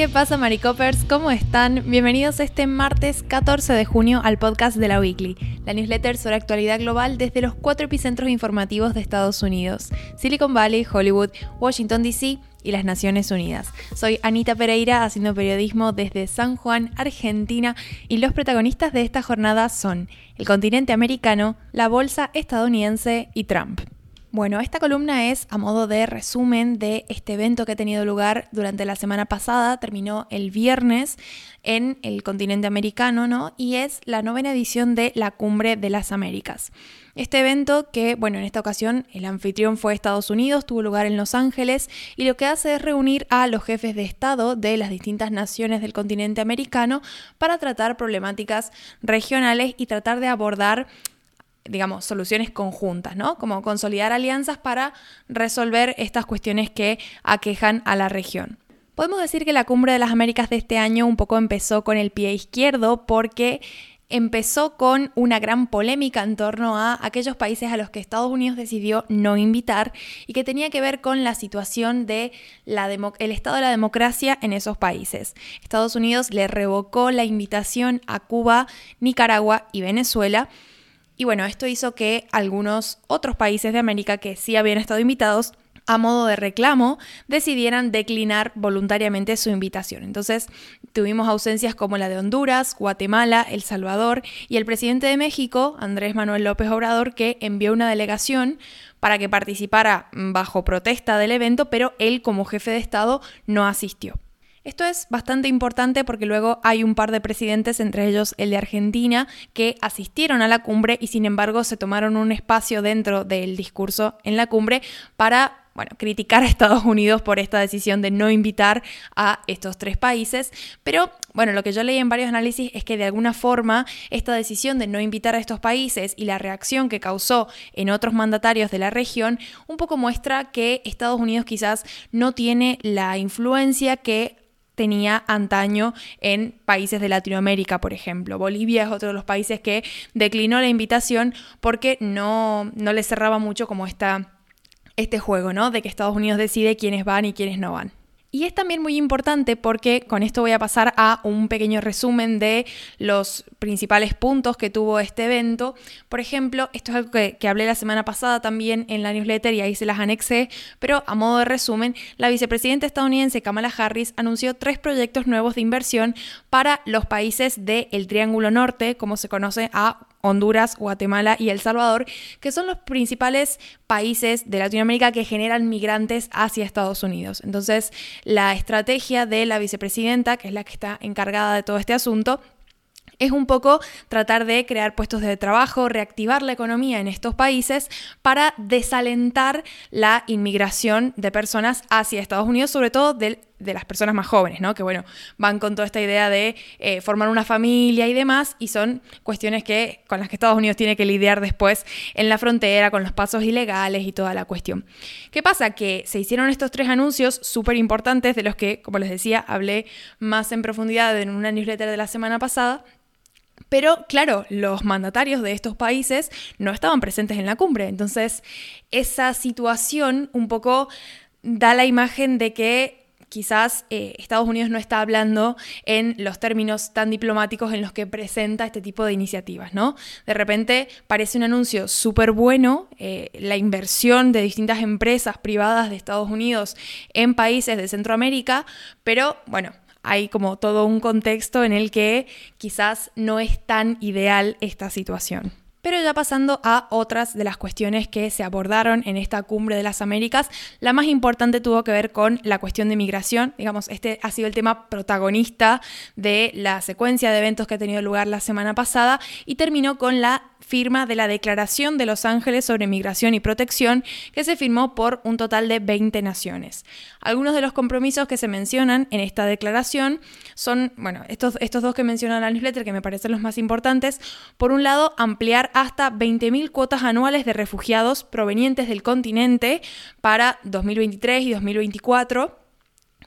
¿Qué pasa, Maricopers? ¿Cómo están? Bienvenidos este martes 14 de junio al podcast de la Weekly, la newsletter sobre actualidad global desde los cuatro epicentros informativos de Estados Unidos: Silicon Valley, Hollywood, Washington DC y las Naciones Unidas. Soy Anita Pereira haciendo periodismo desde San Juan, Argentina, y los protagonistas de esta jornada son el continente americano, la bolsa estadounidense y Trump. Bueno, esta columna es a modo de resumen de este evento que ha tenido lugar durante la semana pasada, terminó el viernes en el continente americano, ¿no? Y es la novena edición de la Cumbre de las Américas. Este evento que, bueno, en esta ocasión el anfitrión fue Estados Unidos, tuvo lugar en Los Ángeles y lo que hace es reunir a los jefes de Estado de las distintas naciones del continente americano para tratar problemáticas regionales y tratar de abordar digamos, soluciones conjuntas, ¿no? Como consolidar alianzas para resolver estas cuestiones que aquejan a la región. Podemos decir que la cumbre de las Américas de este año un poco empezó con el pie izquierdo porque empezó con una gran polémica en torno a aquellos países a los que Estados Unidos decidió no invitar y que tenía que ver con la situación de el estado de la democracia en esos países. Estados Unidos le revocó la invitación a Cuba, Nicaragua y Venezuela y bueno, esto hizo que algunos otros países de América que sí habían estado invitados a modo de reclamo, decidieran declinar voluntariamente su invitación. Entonces, tuvimos ausencias como la de Honduras, Guatemala, El Salvador y el presidente de México, Andrés Manuel López Obrador, que envió una delegación para que participara bajo protesta del evento, pero él como jefe de Estado no asistió. Esto es bastante importante porque luego hay un par de presidentes, entre ellos el de Argentina, que asistieron a la cumbre y sin embargo se tomaron un espacio dentro del discurso en la cumbre para bueno, criticar a Estados Unidos por esta decisión de no invitar a estos tres países, pero bueno, lo que yo leí en varios análisis es que de alguna forma esta decisión de no invitar a estos países y la reacción que causó en otros mandatarios de la región un poco muestra que Estados Unidos quizás no tiene la influencia que tenía antaño en países de Latinoamérica, por ejemplo. Bolivia es otro de los países que declinó la invitación porque no, no le cerraba mucho como esta, este juego, ¿no? De que Estados Unidos decide quiénes van y quiénes no van. Y es también muy importante porque con esto voy a pasar a un pequeño resumen de los principales puntos que tuvo este evento. Por ejemplo, esto es algo que, hablé la semana pasada también en la newsletter y ahí se las anexé, pero a modo de resumen, la vicepresidenta estadounidense Kamala Harris anunció tres proyectos nuevos de inversión para los países del Triángulo Norte, como se conoce a Honduras, Guatemala y El Salvador, que son los principales países de Latinoamérica que generan migrantes hacia Estados Unidos. Entonces, la estrategia de la vicepresidenta, que es la que está encargada de todo este asunto, es un poco tratar de crear puestos de trabajo, reactivar la economía en estos países para desalentar la inmigración de personas hacia Estados Unidos, sobre todo de, las personas más jóvenes, ¿no? Que bueno, van con toda esta idea de eh, formar una familia y demás, y son cuestiones que, con las que Estados Unidos tiene que lidiar después en la frontera, con los pasos ilegales y toda la cuestión. ¿Qué pasa? Que se hicieron estos tres anuncios súper importantes, de los que, como les decía, hablé más en profundidad en una newsletter de la semana pasada pero claro, los mandatarios de estos países no estaban presentes en la cumbre. Entonces, esa situación un poco da la imagen de que quizás eh, Estados Unidos no está hablando en los términos tan diplomáticos en los que presenta este tipo de iniciativas, ¿no? De repente parece un anuncio súper bueno, eh, la inversión de distintas empresas privadas de Estados Unidos en países de Centroamérica, pero bueno, hay como todo un contexto en el que quizás no es tan ideal esta situación. Pero ya pasando a otras de las cuestiones que se abordaron en esta cumbre de las Américas, la más importante tuvo que ver con la cuestión de migración. Digamos, este ha sido el tema protagonista de la secuencia de eventos que ha tenido lugar la semana pasada y terminó con la firma de la Declaración de Los Ángeles sobre Migración y Protección, que se firmó por un total de 20 naciones. Algunos de los compromisos que se mencionan en esta declaración son, bueno, estos, estos dos que mencionan la newsletter, que me parecen los más importantes. Por un lado, ampliar hasta 20.000 cuotas anuales de refugiados provenientes del continente para 2023 y 2024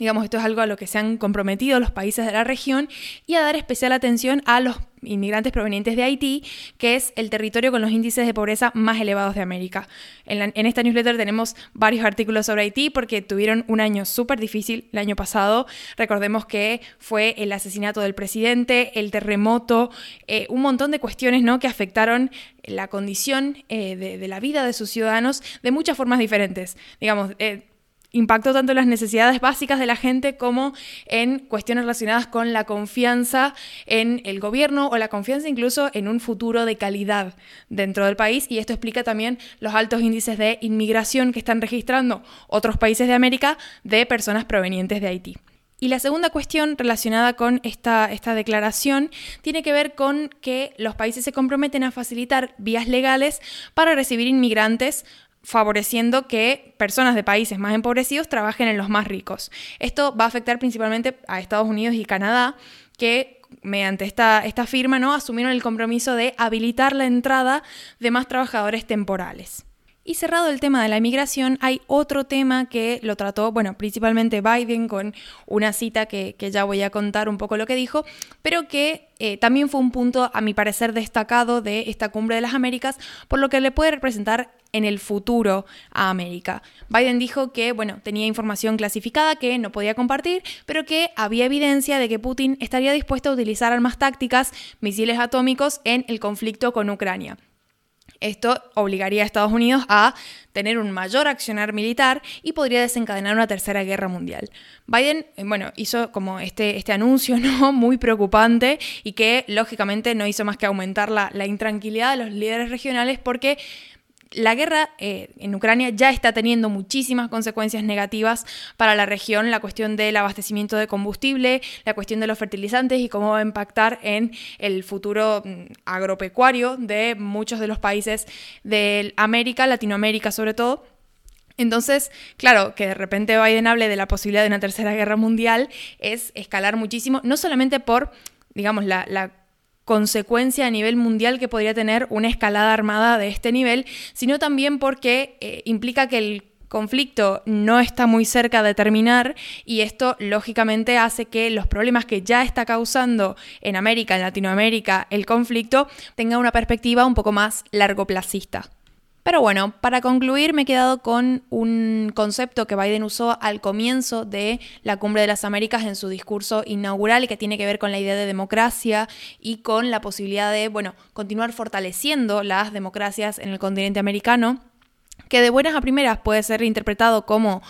Digamos, esto es algo a lo que se han comprometido los países de la región y a dar especial atención a los inmigrantes provenientes de Haití, que es el territorio con los índices de pobreza más elevados de América. En, esta newsletter tenemos varios artículos sobre Haití porque tuvieron un año súper difícil el año pasado. Recordemos que fue el asesinato del presidente, el terremoto, eh, un montón de cuestiones ¿no? que afectaron la condición eh, de, la vida de sus ciudadanos de muchas formas diferentes. Digamos, eh, impactó tanto en las necesidades básicas de la gente como en cuestiones relacionadas con la confianza en el gobierno o la confianza incluso en un futuro de calidad dentro del país y esto explica también los altos índices de inmigración que están registrando otros países de América de personas provenientes de Haití. Y la segunda cuestión relacionada con esta, esta, declaración tiene que ver con que los países se comprometen a facilitar vías legales para recibir inmigrantes favoreciendo que personas de países más empobrecidos trabajen en los más ricos. Esto va a afectar principalmente a Estados Unidos y Canadá, que mediante esta, esta firma ¿no? asumieron el compromiso de habilitar la entrada de más trabajadores temporales. Y cerrado el tema de la inmigración, hay otro tema que lo trató, bueno, principalmente Biden con una cita que, ya voy a contar un poco lo que dijo, pero que eh, también fue un punto, a mi parecer, destacado de esta cumbre de las Américas, por lo que le puede representar en el futuro a América. Biden dijo que, bueno, tenía información clasificada que no podía compartir, pero que había evidencia de que Putin estaría dispuesto a utilizar armas tácticas, misiles atómicos en el conflicto con Ucrania. Esto obligaría a Estados Unidos a tener un mayor accionar militar y podría desencadenar una tercera guerra mundial. Biden, eh, bueno, hizo como este, este anuncio ¿no? muy preocupante y que lógicamente no hizo más que aumentar la, la intranquilidad de los líderes regionales porque la guerra eh, en Ucrania ya está teniendo muchísimas consecuencias negativas para la región, la cuestión del abastecimiento de combustible, la cuestión de los fertilizantes y cómo va a impactar en el futuro mm, agropecuario de muchos de los países de América, Latinoamérica sobre todo. Entonces, claro, que de repente Biden hable de la posibilidad de una tercera guerra mundial es escalar muchísimo, no solamente por digamos, la, la consecuencia a nivel mundial que podría tener una escalada armada de este nivel, sino también porque eh, implica que el conflicto no está muy cerca de terminar y esto lógicamente hace que los problemas que ya está causando en América, en Latinoamérica, el conflicto, tenga una perspectiva un poco más largoplacista. Pero bueno, para concluir me he quedado con un concepto que Biden usó al comienzo de la Cumbre de las Américas en su discurso inaugural y que tiene que ver con la idea de democracia y con la posibilidad de, bueno, continuar fortaleciendo las democracias en el continente americano, que de buenas a primeras puede ser interpretado como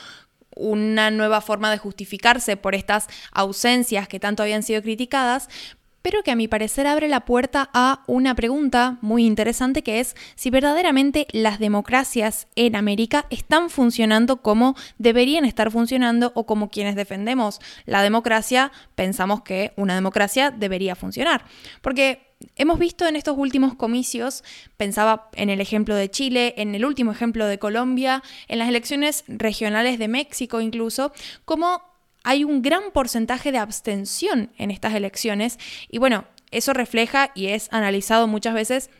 una nueva forma de justificarse por estas ausencias que tanto habían sido criticadas, pero que a mi parecer abre la puerta a una pregunta muy interesante que es si verdaderamente las democracias en América están funcionando como deberían estar funcionando o como quienes defendemos la democracia pensamos que una democracia debería funcionar. Porque hemos visto en estos últimos comicios, pensaba en el ejemplo de Chile, en el último ejemplo de Colombia, en las elecciones regionales de México incluso, como hay un gran porcentaje de abstención en estas elecciones. Y bueno, eso refleja y es analizado muchas veces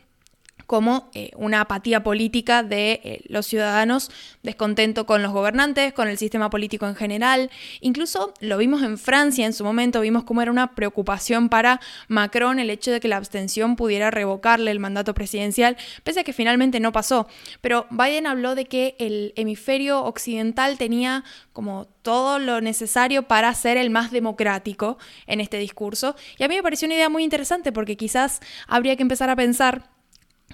como eh, una apatía política de eh, los ciudadanos, descontento con los gobernantes, con el sistema político en general. Incluso lo vimos en Francia en su momento, vimos cómo era una preocupación para Macron el hecho de que la abstención pudiera revocarle el mandato presidencial, pese a que finalmente no pasó. Pero Biden habló de que el hemisferio occidental tenía como todo lo necesario para ser el más democrático en este discurso. Y a mí me pareció una idea muy interesante porque quizás habría que empezar a pensar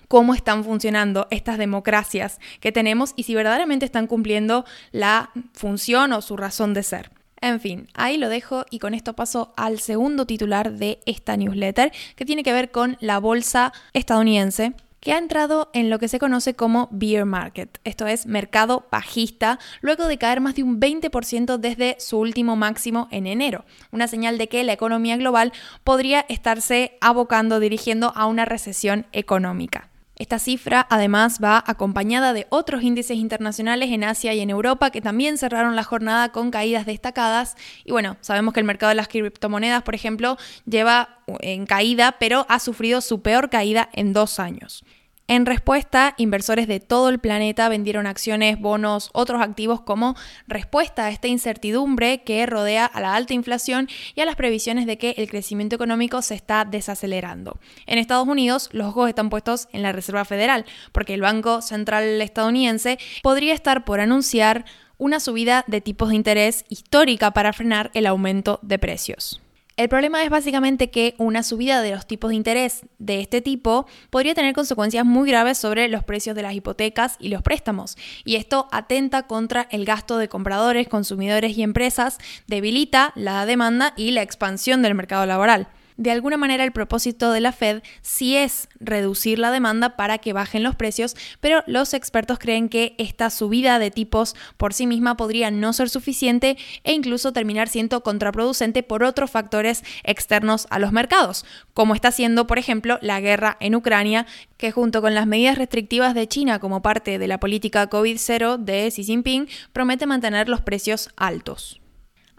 cómo están funcionando estas democracias que tenemos y si verdaderamente están cumpliendo la función o su razón de ser. En fin, ahí lo dejo y con esto paso al segundo titular de esta newsletter que tiene que ver con la bolsa estadounidense que ha entrado en lo que se conoce como beer market, esto es mercado bajista, luego de caer más de un 20% desde su último máximo en enero, una señal de que la economía global podría estarse abocando, dirigiendo a una recesión económica. Esta cifra además va acompañada de otros índices internacionales en Asia y en Europa que también cerraron la jornada con caídas destacadas. Y bueno, sabemos que el mercado de las criptomonedas, por ejemplo, lleva en caída, pero ha sufrido su peor caída en dos años. En respuesta, inversores de todo el planeta vendieron acciones, bonos, otros activos como respuesta a esta incertidumbre que rodea a la alta inflación y a las previsiones de que el crecimiento económico se está desacelerando. En Estados Unidos, los ojos están puestos en la Reserva Federal, porque el Banco Central estadounidense podría estar por anunciar una subida de tipos de interés histórica para frenar el aumento de precios. El problema es básicamente que una subida de los tipos de interés de este tipo podría tener consecuencias muy graves sobre los precios de las hipotecas y los préstamos, y esto atenta contra el gasto de compradores, consumidores y empresas, debilita la demanda y la expansión del mercado laboral de alguna manera el propósito de la Fed sí es reducir la demanda para que bajen los precios, pero los expertos creen que esta subida de tipos por sí misma podría no ser suficiente e incluso terminar siendo contraproducente por otros factores externos a los mercados, como está siendo, por ejemplo, la guerra en Ucrania, que junto con las medidas restrictivas de China como parte de la política COVID-0 de Xi Jinping promete mantener los precios altos.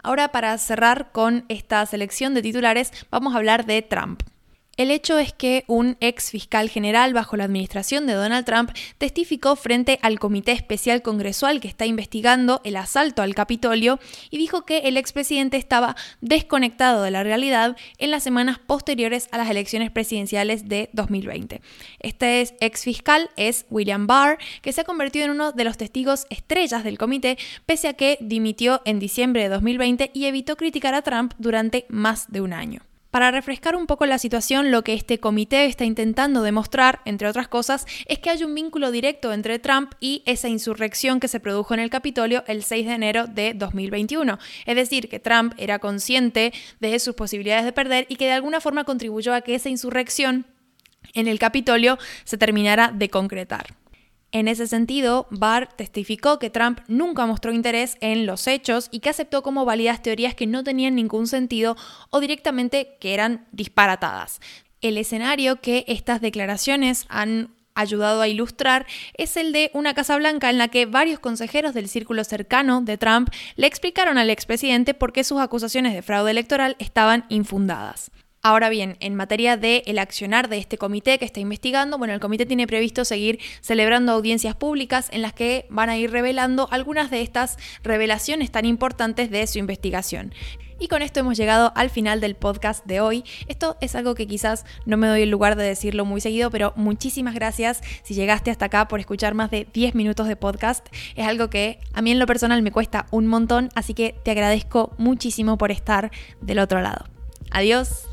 Ahora para cerrar con esta selección de titulares vamos a hablar de Trump. El hecho es que un ex fiscal general bajo la administración de Donald Trump testificó frente al Comité Especial Congresual que está investigando el asalto al Capitolio y dijo que el expresidente estaba desconectado de la realidad en las semanas posteriores a las elecciones presidenciales de 2020. Este ex fiscal es William Barr, que se ha convertido en uno de los testigos estrellas del comité, pese a que dimitió en diciembre de 2020 y evitó criticar a Trump durante más de un año. Para refrescar un poco la situación, lo que este comité está intentando demostrar, entre otras cosas, es que hay un vínculo directo entre Trump y esa insurrección que se produjo en el Capitolio el 6 de enero de 2021. Es decir, que Trump era consciente de sus posibilidades de perder y que de alguna forma contribuyó a que esa insurrección en el Capitolio se terminara de concretar. En ese sentido, Barr testificó que Trump nunca mostró interés en los hechos y que aceptó como válidas teorías que no tenían ningún sentido o directamente que eran disparatadas. El escenario que estas declaraciones han ayudado a ilustrar es el de una Casa Blanca en la que varios consejeros del círculo cercano de Trump le explicaron al expresidente por qué sus acusaciones de fraude electoral estaban infundadas. Ahora bien, en materia de el accionar de este comité que está investigando, bueno, el comité tiene previsto seguir celebrando audiencias públicas en las que van a ir revelando algunas de estas revelaciones tan importantes de su investigación. Y con esto hemos llegado al final del podcast de hoy. Esto es algo que quizás no me doy el lugar de decirlo muy seguido, pero muchísimas gracias si llegaste hasta acá por escuchar más de 10 minutos de podcast. Es algo que a mí en lo personal me cuesta un montón, así que te agradezco muchísimo por estar del otro lado. Adiós.